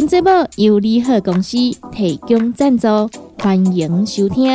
本节目由利好公司提供赞助，欢迎收听。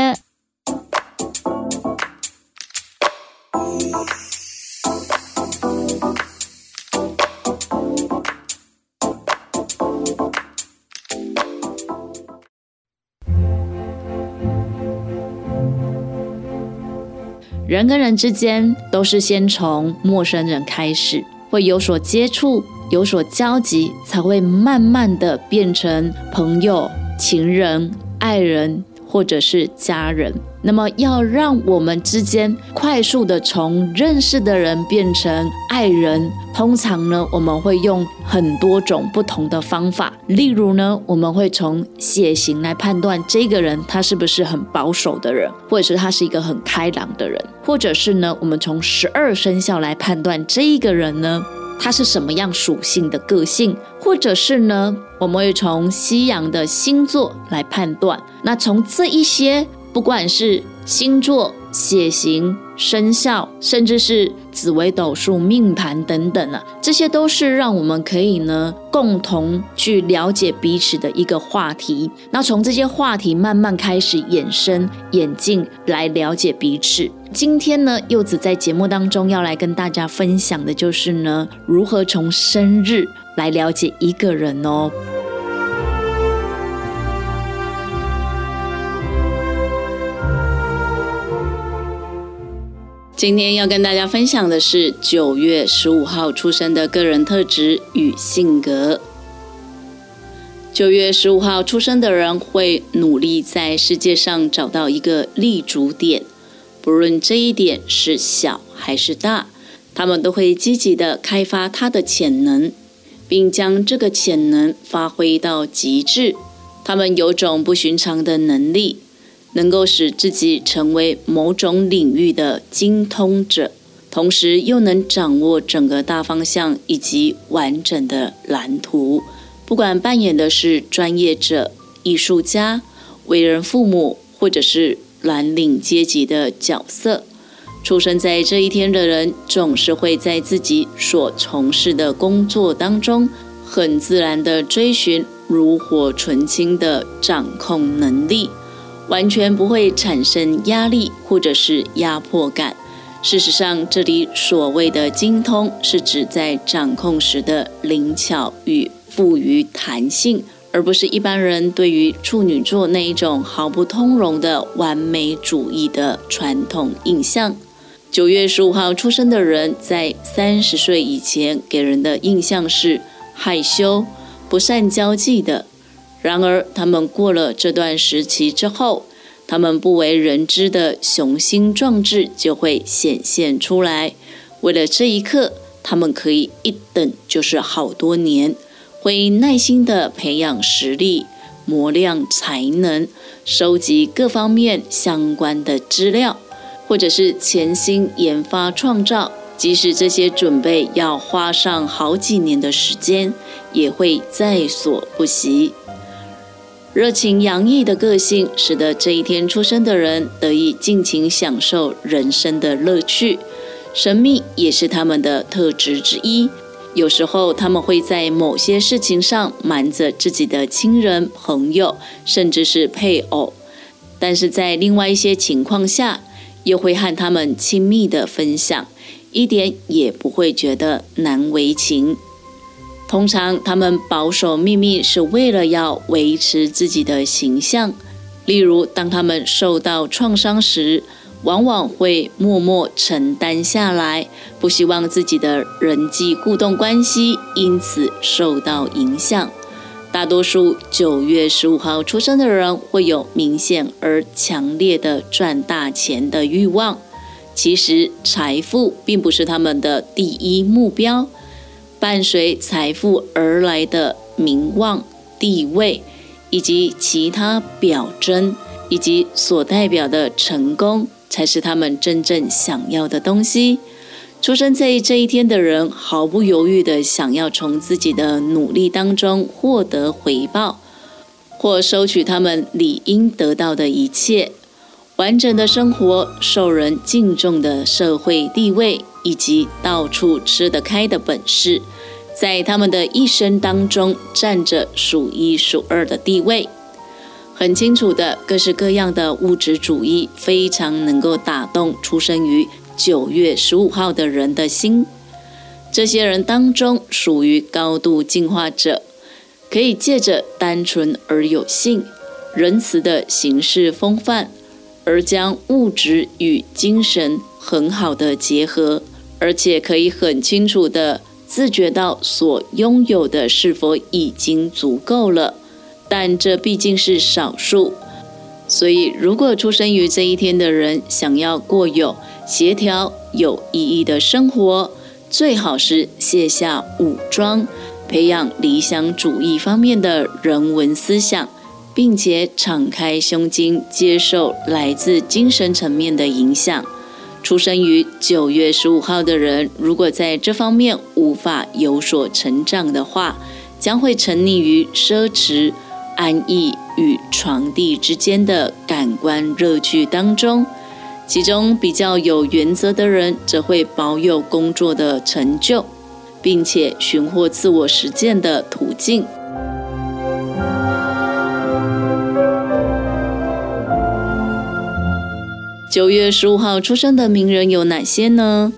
人跟人之间都是先从陌生人开始，会有所接触。有所交集，才会慢慢的变成朋友、情人、爱人，或者是家人。那么，要让我们之间快速的从认识的人变成爱人，通常呢，我们会用很多种不同的方法。例如呢，我们会从血型来判断这个人他是不是很保守的人，或者是他是一个很开朗的人，或者是呢，我们从十二生肖来判断这一个人呢。它是什么样属性的个性，或者是呢？我们会从西洋的星座来判断。那从这一些，不管是星座、血型。生肖，甚至是紫微斗数、命盘等等啊，这些都是让我们可以呢共同去了解彼此的一个话题。那从这些话题慢慢开始衍生、演进来了解彼此。今天呢，柚子在节目当中要来跟大家分享的就是呢，如何从生日来了解一个人哦。今天要跟大家分享的是九月十五号出生的个人特质与性格。九月十五号出生的人会努力在世界上找到一个立足点，不论这一点是小还是大，他们都会积极的开发他的潜能，并将这个潜能发挥到极致。他们有种不寻常的能力。能够使自己成为某种领域的精通者，同时又能掌握整个大方向以及完整的蓝图。不管扮演的是专业者、艺术家、为人父母，或者是蓝领阶级的角色，出生在这一天的人，总是会在自己所从事的工作当中，很自然地追寻炉火纯青的掌控能力。完全不会产生压力或者是压迫感。事实上，这里所谓的精通，是指在掌控时的灵巧与富于弹性，而不是一般人对于处女座那一种毫不通融的完美主义的传统印象。九月十五号出生的人，在三十岁以前给人的印象是害羞、不善交际的。然而，他们过了这段时期之后，他们不为人知的雄心壮志就会显现出来。为了这一刻，他们可以一等就是好多年，会耐心的培养实力、磨练才能、收集各方面相关的资料，或者是潜心研发创造。即使这些准备要花上好几年的时间，也会在所不惜。热情洋溢的个性，使得这一天出生的人得以尽情享受人生的乐趣。神秘也是他们的特质之一。有时候，他们会在某些事情上瞒着自己的亲人、朋友，甚至是配偶；但是在另外一些情况下，又会和他们亲密的分享，一点也不会觉得难为情。通常，他们保守秘密是为了要维持自己的形象。例如，当他们受到创伤时，往往会默默承担下来，不希望自己的人际互动关系因此受到影响。大多数九月十五号出生的人会有明显而强烈的赚大钱的欲望。其实，财富并不是他们的第一目标。伴随财富而来的名望、地位，以及其他表征，以及所代表的成功，才是他们真正想要的东西。出生在这一天的人，毫不犹豫地想要从自己的努力当中获得回报，或收取他们理应得到的一切：完整的生活、受人敬重的社会地位，以及到处吃得开的本事，在他们的一生当中占着数一数二的地位。很清楚的，各式各样的物质主义非常能够打动出生于。九月十五号的人的心，这些人当中属于高度进化者，可以借着单纯而有性、仁慈的行事风范，而将物质与精神很好的结合，而且可以很清楚的自觉到所拥有的是否已经足够了。但这毕竟是少数，所以如果出生于这一天的人想要过有。协调有意义的生活，最好是卸下武装，培养理想主义方面的人文思想，并且敞开胸襟，接受来自精神层面的影响。出生于九月十五号的人，如果在这方面无法有所成长的话，将会沉溺于奢侈、安逸与床地之间的感官热剧当中。其中比较有原则的人，则会保有工作的成就，并且寻获自我实践的途径。九月十五号出生的名人有哪些呢？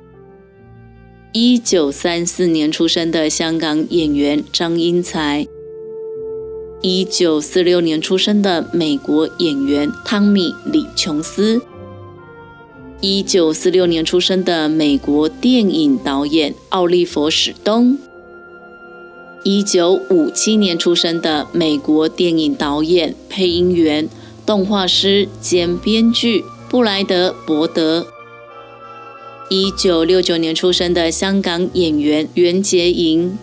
一九三四年出生的香港演员张英才，一九四六年出生的美国演员汤米李琼斯。一九四六年出生的美国电影导演奥利弗·史东，一九五七年出生的美国电影导演、配音员、动画师兼编剧布莱德·伯德，一九六九年出生的香港演员袁洁莹，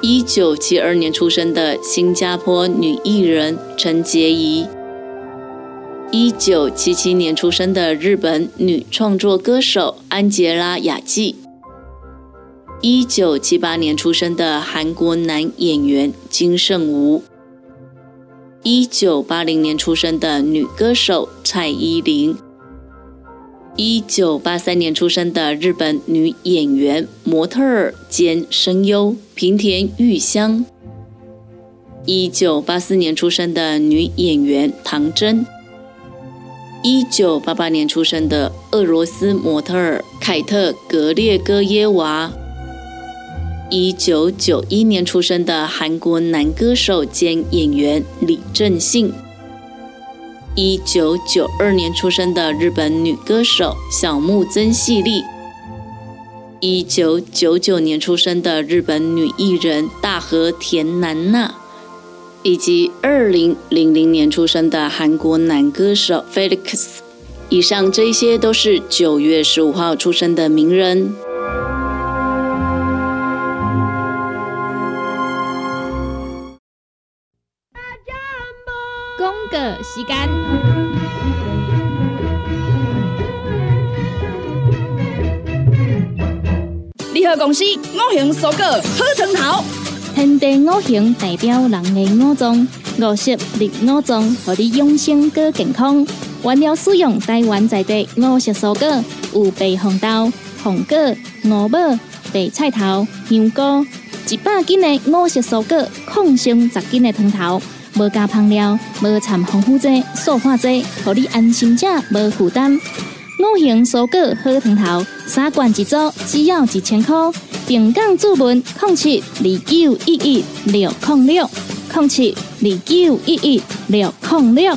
一九七二年出生的新加坡女艺人陈洁仪。一九七七年出生的日本女创作歌手安吉拉·雅纪，一九七八年出生的韩国男演员金圣吾，一九八零年出生的女歌手蔡依林，一九八三年出生的日本女演员、模特儿兼声优平田裕香，一九八四年出生的女演员唐真。一九八八年出生的俄罗斯模特儿凯特·格列戈耶娃，一九九一年出生的韩国男歌手兼演员李正信，一九九二年出生的日本女歌手小木曾细丽，一九九九年出生的日本女艺人大和田南娜。以及二零零零年出生的韩国男歌手 Felix，以上这些都是九月十五号出生的名人。时间，联合公司五行蔬果好成头。天地五行代表人的五脏，五色绿五脏，让你养生更健康。原料使用台湾在地五色蔬果，有白红豆、红果、五宝、白菜头、香菇，一百斤的五色蔬果，抗性十斤的汤头，无加香料，无掺防腐剂、塑化剂，让你安心吃，无负担。五行蔬果好汤头，三罐一组，只要一千块。平港注文控七二九一一六控六控七二九一一六控六。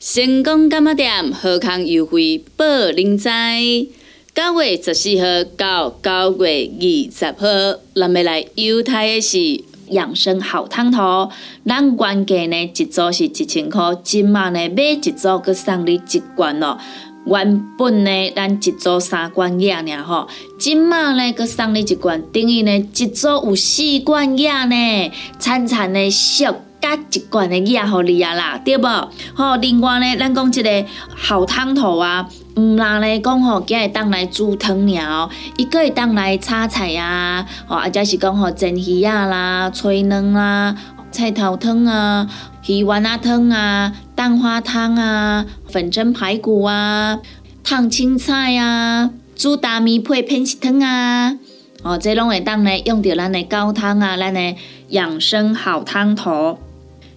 成功干嘛店贺康优惠报零在九月十四号到九月二十号，咱们来犹太的是养生好汤头。咱原价呢一组是一千块，今晚呢买一组佮送你一罐哦。原本呢，咱一组三罐药呢吼，今麦呢，佮送你一罐，等于呢，一组有四罐药呢，惨惨的俗加一罐的药互你啊啦，对无？吼，另外呢，咱讲即个好汤头啊，毋啦呢讲吼，今会当来煮汤了，伊个会当来炒菜啊，吼，或者是讲吼蒸鱼啊啦、炊卵啊、菜头汤啊。鱼丸啊汤啊，蛋花汤啊，粉蒸排骨啊，烫青菜啊，煮大米配偏食汤啊，哦，这拢会当呢用着咱的高汤啊，咱的养生好汤头。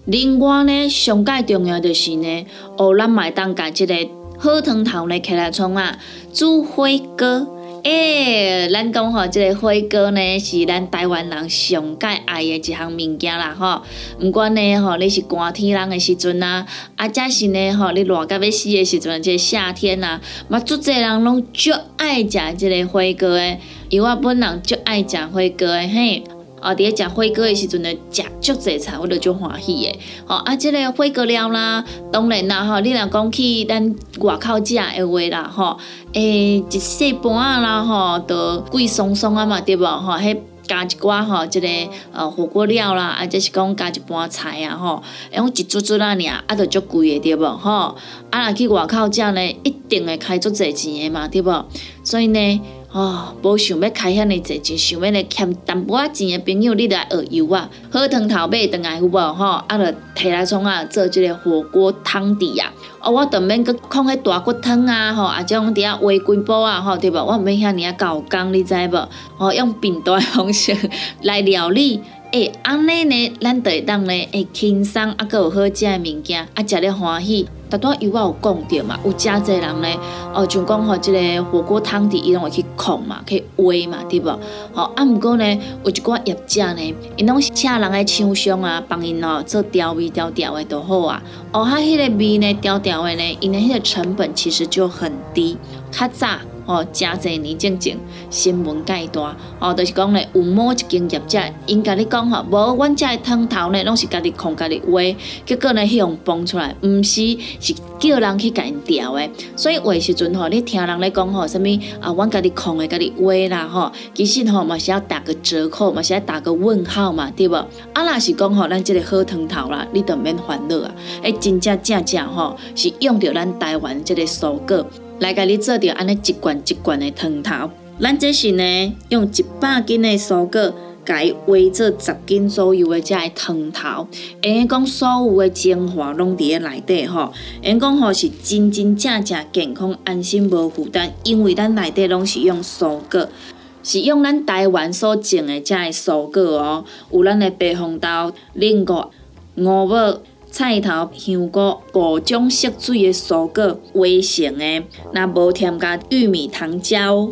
另外呢，上介重要就是呢，哦，咱买当甲即个火汤头呢起来创啊，煮火锅。诶，咱讲吼，即个火锅呢是咱台湾人上介爱的一项物件啦吼。毋管呢吼，你是寒天人的时阵啊，啊，则是呢吼，你热到要死的时阵，即个夏天啊，嘛，足侪人拢足爱食即个火锅的，因为我本人足爱食火锅的嘿。哦，伫咧食火锅的时阵呢，食足济菜，我着足欢喜的。吼，啊，即个火锅料啦，当然啦，吼，你若讲去咱外口食的话啦，吼，诶，一细盘啊啦，吼，都贵松松啊嘛，对无？吼，迄加一寡吼，即个呃火锅料啦，啊，即是讲加一盘菜啊，吼，用一撮撮啊尔，啊，着足贵的，对无？吼，啊，若去外口食呢，一定会开足济钱的嘛，对无？所以呢。哦，无想要开遐尼济钱，想要来欠淡薄仔钱的朋友，你来学游啊，好汤头买倒来有无吼？啊，着摕来创啊做即个火锅汤底啊。哦，我着免搁放迄大骨汤啊，吼，啊，种伫遐煨几煲啊，吼，对无？我毋免遐尼啊搞工，你知无？哦，用平淡方式来料理。诶，安尼呢，咱会当呢会轻松，啊，搁有好食的物件，啊，食了欢喜。大多油我有讲着嘛，有真侪人呢，哦，就讲吼，即个火锅汤底伊拢会去控嘛，去煨嘛，对无？吼，啊，毋过呢，有一寡业者呢，因拢是请人来厂商啊，帮因哦做调味调调的都好啊。哦，他迄个味呢，调调的呢，因为迄个成本其实就很低，较早。哦，真侪年前前新闻介大，哦，就是讲咧，有某一间业者，因甲你讲吼，无，阮遮的汤头呢，拢是家己控家己煨，结果呢，迄样崩出来，毋是是叫人去甲因调的。所以话时阵吼，你听人咧讲吼，啥物啊，阮家己控的家己煨啦吼，其实吼嘛是要打个折扣嘛，是要打个问号嘛，对无？啊，若是讲吼，咱即个好汤头啦，你都免烦恼啊，诶，真正正正吼，是用着咱台湾即个蔬果。来甲你做着安尼一罐一罐的汤头，咱这是呢用一百斤的蔬果，甲伊煨做十斤左右的这个汤头，因讲所有的精华拢伫咧内底吼，因讲吼是真真正正健康、安心、无负担，因为咱内底拢是用蔬果，是用咱台湾所种的这个蔬果哦，有咱的白红豆、菱角、五宝。菜头、香菇各种色水的蔬果围成的，那无添加玉米糖胶，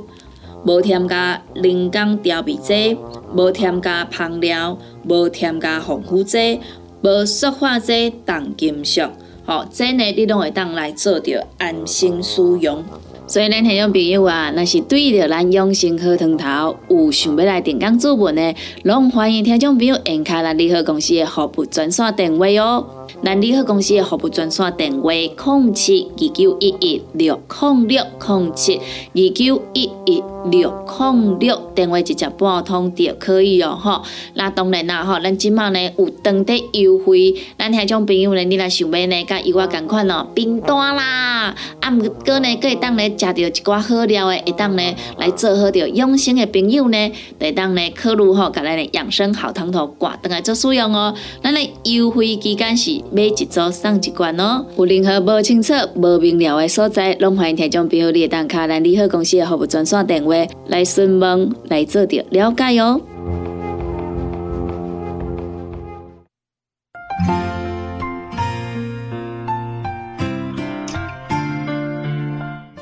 无添加人工调味剂，无添加香料，无添加防腐剂，无塑化剂、重金属，好，这呢你拢会当来做着安心使用。所以咱听众朋友啊，若是对着咱养生好汤头有想要来订购做文的，拢欢迎听众朋友按开咱利好公司的服务专线电话哦。咱利好公司的服务专线电话：零七二九一一六零六零七二九一一六零六，电话直接拨通就可以哦。吼，那当然啦，吼，咱即马呢有当地优惠，咱听种朋友呢，你若想要呢，甲伊我共款哦，订单啦，啊，毋过呢，可会当呢食到一寡好料的，会当呢来做好着养生的朋友呢，会当呢考虑吼，甲咱的养生好汤头挂倒来做使用哦。咱的优惠期间是。买一组送一罐哦，有任何无清楚、无明了的所在，拢欢迎听众朋友列当卡咱利好公司的服务专线电话来询问、来做着了解哦。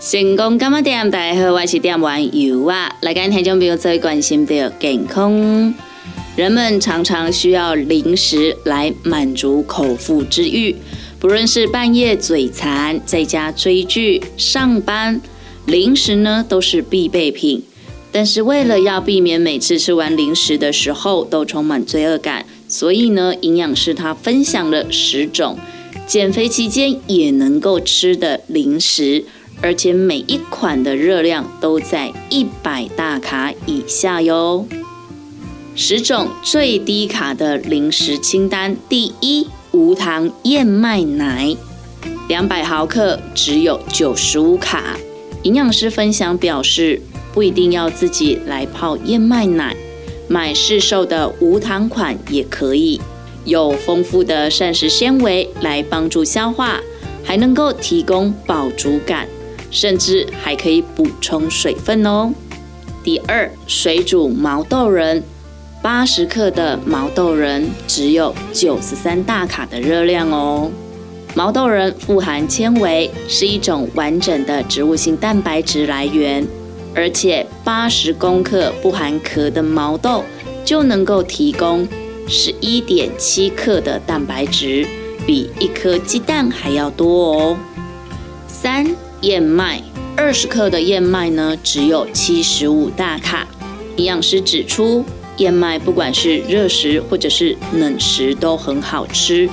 成功干嘛店？大家好，我是店员油啊，来跟听众朋友最关心的健康。人们常常需要零食来满足口腹之欲，不论是半夜嘴馋，在家追剧、上班，零食呢都是必备品。但是为了要避免每次吃完零食的时候都充满罪恶感，所以呢，营养师他分享了十种减肥期间也能够吃的零食。而且每一款的热量都在一百大卡以下哟。十种最低卡的零食清单，第一，无糖燕麦奶，两百毫克只有九十五卡。营养师分享表示，不一定要自己来泡燕麦奶，买市售的无糖款也可以，有丰富的膳食纤维来帮助消化，还能够提供饱足感。甚至还可以补充水分哦。第二，水煮毛豆仁，八十克的毛豆仁只有九十三大卡的热量哦。毛豆仁富含纤维，是一种完整的植物性蛋白质来源，而且八十公克不含壳的毛豆就能够提供十一点七克的蛋白质，比一颗鸡蛋还要多哦。三。燕麦二十克的燕麦呢，只有七十五大卡。营养师指出，燕麦不管是热食或者是冷食都很好吃，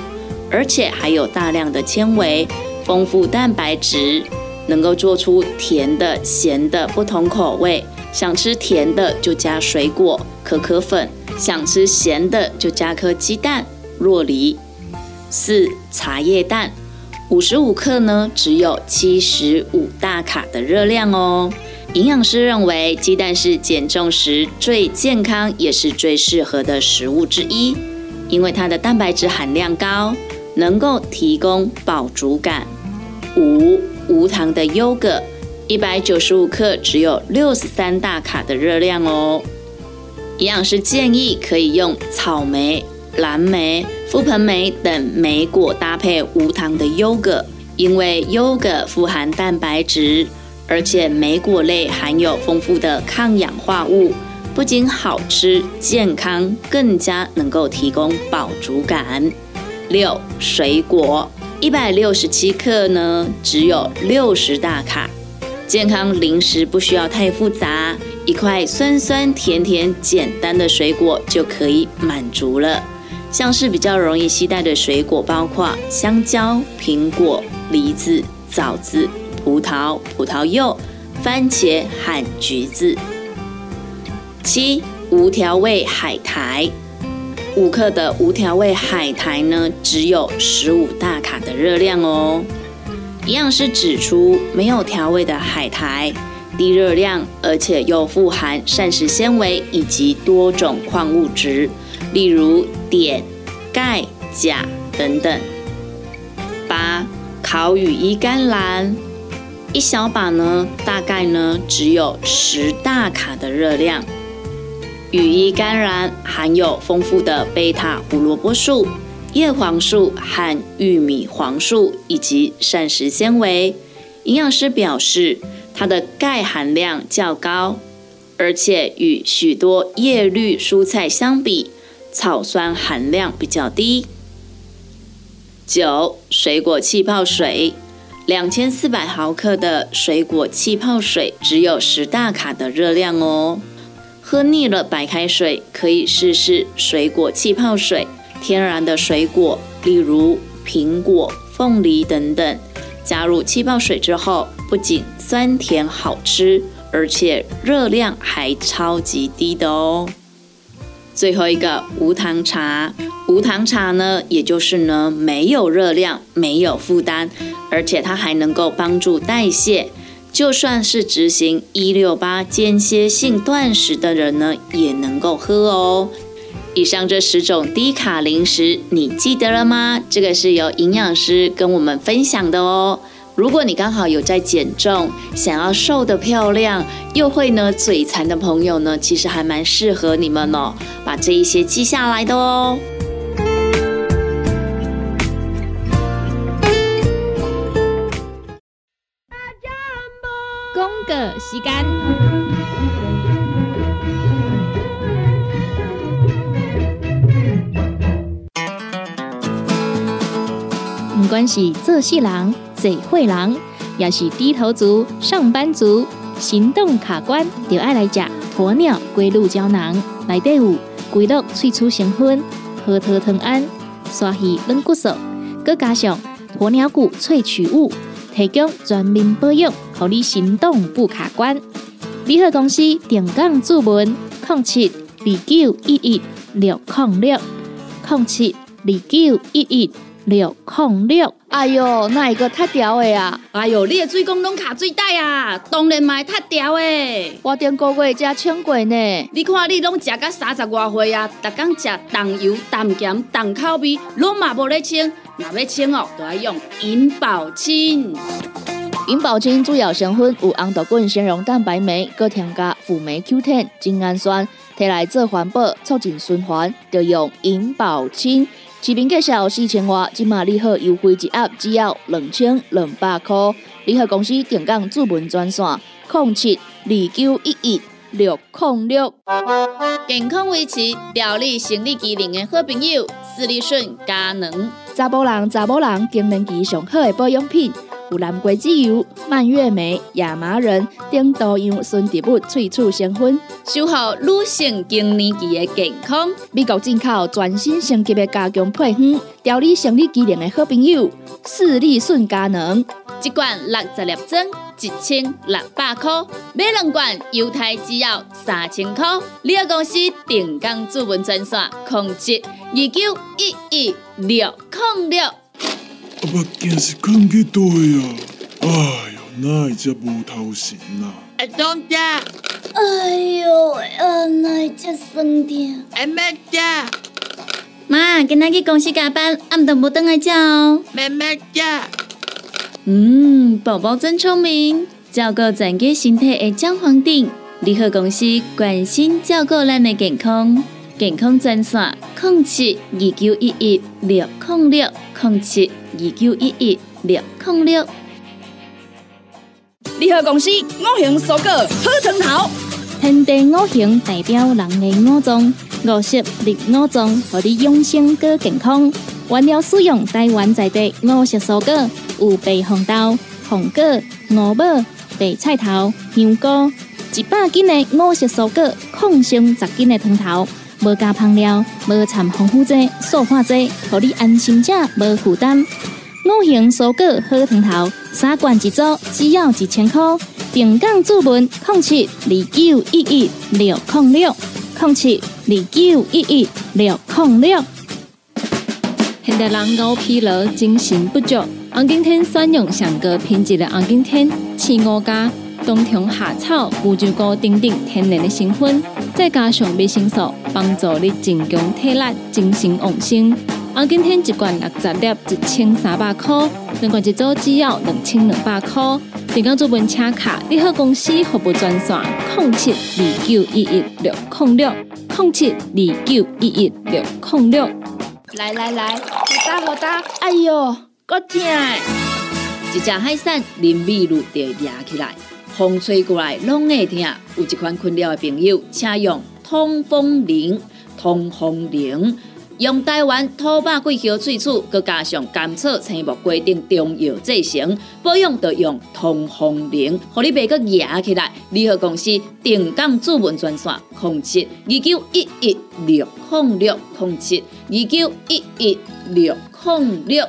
而且还有大量的纤维，丰富蛋白质，能够做出甜的、咸的不同口味。想吃甜的就加水果、可可粉；想吃咸的就加颗鸡蛋、若梨。四茶叶蛋。五十五克呢，只有七十五大卡的热量哦。营养师认为，鸡蛋是减重时最健康也是最适合的食物之一，因为它的蛋白质含量高，能够提供饱足感。五无糖的优格，一百九十五克只有六十三大卡的热量哦。营养师建议可以用草莓。蓝莓、覆盆莓等莓果搭配无糖的优格，因为优格富含蛋白质，而且莓果类含有丰富的抗氧化物，不仅好吃健康，更加能够提供饱足感。六水果一百六十七克呢，只有六十大卡，健康零食不需要太复杂，一块酸酸甜甜简单的水果就可以满足了。像是比较容易携带的水果，包括香蕉、苹果、梨子、枣子、葡萄、葡萄柚、番茄和橘子。七无调味海苔，五克的无调味海苔呢，只有十五大卡的热量哦。营养师指出，没有调味的海苔低热量，而且又富含膳食纤维以及多种矿物质。例如碘、钙、钾等等。八烤羽衣甘蓝，一小把呢，大概呢只有十大卡的热量。羽衣甘蓝含有丰富的贝塔胡萝卜素、叶黄素和玉米黄素以及膳食纤维。营养师表示，它的钙含量较高，而且与许多叶绿蔬菜相比。草酸含量比较低。九水果气泡水，两千四百毫克的水果气泡水只有十大卡的热量哦。喝腻了白开水，可以试试水果气泡水。天然的水果，例如苹果、凤梨等等，加入气泡水之后，不仅酸甜好吃，而且热量还超级低的哦。最后一个无糖茶，无糖茶呢，也就是呢没有热量、没有负担，而且它还能够帮助代谢。就算是执行一六八间歇性断食的人呢，也能够喝哦。以上这十种低卡零食，你记得了吗？这个是由营养师跟我们分享的哦。如果你刚好有在减重，想要瘦得漂亮，又会呢嘴馋的朋友呢，其实还蛮适合你们哦，把这一些记下来的哦。时间，不管是做事人。嘴会人，也是低头族、上班族、行动卡关，就爱来吃鸵鸟龟鹿胶囊。内底有龟鹿萃取成分，核桃藤胺、刷鱼软骨素，佮加上鸵鸟骨萃取物，提供全面保养，让你行动不卡关。联合公司定岗注文：零七二九一一六零六零七二九一一六零六。哎哟，那一个太屌的啊！哎哟，你的水工拢卡水袋啊，当然嘛太屌的。我顶个月才称过呢。你看你拢食到三十外岁啊，逐工食重油、重咸、重口味，拢嘛无咧称。若要称哦，都要用银保清。银保清主要成分有红豆根、纤溶蛋白酶，搁添加辅酶 Q10、精氨酸，摕来做环保、促进循环，就用银保清。市面介绍四千瓦，今马利好优惠一盒只要两千两百块。联合公司定岗主文专线：零七二九一一六零六。健康维持、调理生理机能的好朋友，斯利顺佳能。查甫人、查某人更年期上好的保养品。有蓝桂枝油、蔓越莓、亚麻仁等多样纯植物萃取成分，守护女性更年期的健康。美国进口全新升级的加强配方，调理生理机能的好朋友——视力顺佳能，一罐六十粒装，一千六百块；买两罐，犹太只要三千块。你个公司定岗主文专线：控制二九一一六零六。目镜是放去倒啊！哎哟，哪会遮无头神啊？阿东姐，哎呦，啊，哪会遮酸痛？阿妹姐，妈，今仔去公司加班，暗顿无等来叫哦。妹妹姐，嗯，宝宝真聪明，照顾全家身体的姜黄锭，联合公司关心照顾咱的健康，健康专线：零七二九一一六零六零七。二九一一六零六，联合公司五行蔬果好汤头，天地五行代表人的五脏，五色绿五脏，让你养生更健康。原料使用台湾在地五色蔬果，有白红豆、红果、五宝、白菜头、香菇，一百斤的五色蔬果，抗性十斤的汤头，无加香料，无掺防腐剂、塑化剂，让你安心吃，无负担。五行蔬果好汤头，三罐一组，只要一千块。平港注文：零七二九一一六零六零七二九一一六零六。现代人熬疲劳，精神不足。红景天选用上个品质的红景天，青五加冬虫夏草、乌鸡膏等等天然的成分，再加上维生素，帮助你增强体力、精神旺盛。啊，今天一罐六十粒，一千三百块；两罐一组，只要两千两百块。订购做本车卡，你好公司服务专线：零七二九一一六零六零七二九一一六零六。来来来，好打好打！哎呦，够痛！一只海扇淋雨露就压起来，风吹过来拢会痛。有一款困扰的朋友，请用通风铃，通风铃。用台湾土白桂花萃取，佮加上甘草、青木规定中药制成，保养要用通风灵，互你袂佮压起来。联合公司定岗主文专线：控制二九一一六控六控制二九一一六控六。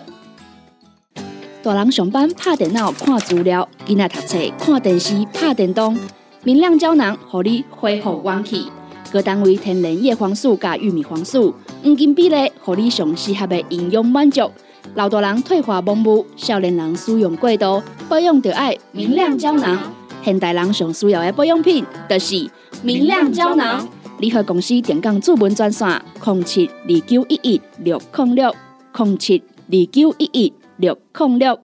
大人上班拍电脑看资料，囡仔读册看电视拍电动，明亮胶囊，互你恢复元气。各单位天然叶黄素加玉米黄素，黄金比例，互你上适合的营养满足。老大人退化盲目，少年人使用过度，保养就爱明亮胶囊。现代人上需要的保养品，就是明亮胶囊。联合公司电讲主文专线：零七二九一一六零六零七二九一一六零六。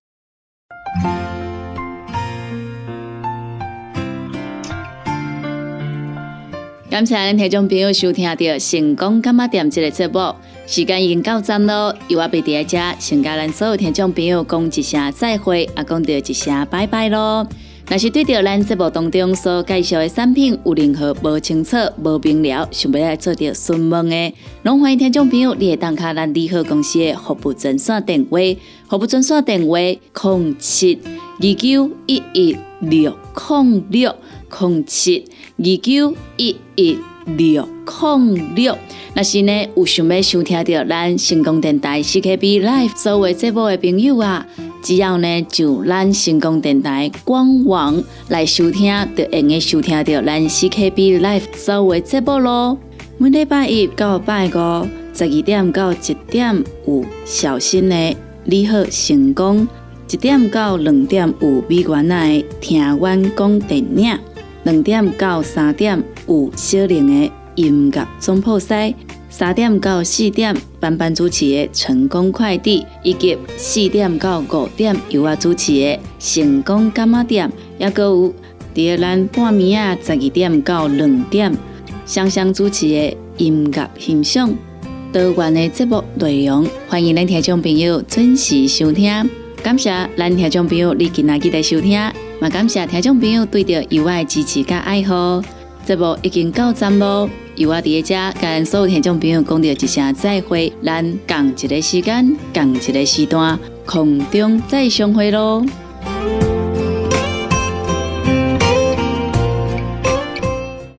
感谢咱听众朋友收听到《成功干妈店》这个节目，时间已经到站咯，由我贝在遮，先甲咱所有听众朋友讲一声再会，也讲到一声拜拜咯。若是对着咱节目当中所介绍的产品有任何无清楚、无明了，想要来做着询问的，拢欢迎听众朋友你会打卡咱利好公司的服务专线电话，服务专线电话：零七二九一一六零六零七。二九一一六零六，若是呢有想要收听到咱成功电台 CKB Live 所有节目的朋友啊，只要呢就咱成功电台官网来收听，就会用收听到咱 CKB Life 所有节目咯。每礼拜一到拜五十二点到一点有小新的你好成功，一点到两点有美元的听阮讲电影，两点到三点有小玲的音乐总铺塞。三点到四点，班班主持的成功快递，以及四点到五点由我主持的成功干妈店，也个有第二咱半暝啊十二点到两点，双双主持的音乐欣赏，多元的节目内容，欢迎咱听众朋友准时收听。感谢咱听众朋友你今仔日的收听，嘛感谢听众朋友对着意外的支持甲爱好。节目已经到站咯。由我伫遮跟所有听众朋友讲着一声再会，咱共一个时间，共一个时段，空中再相会咯。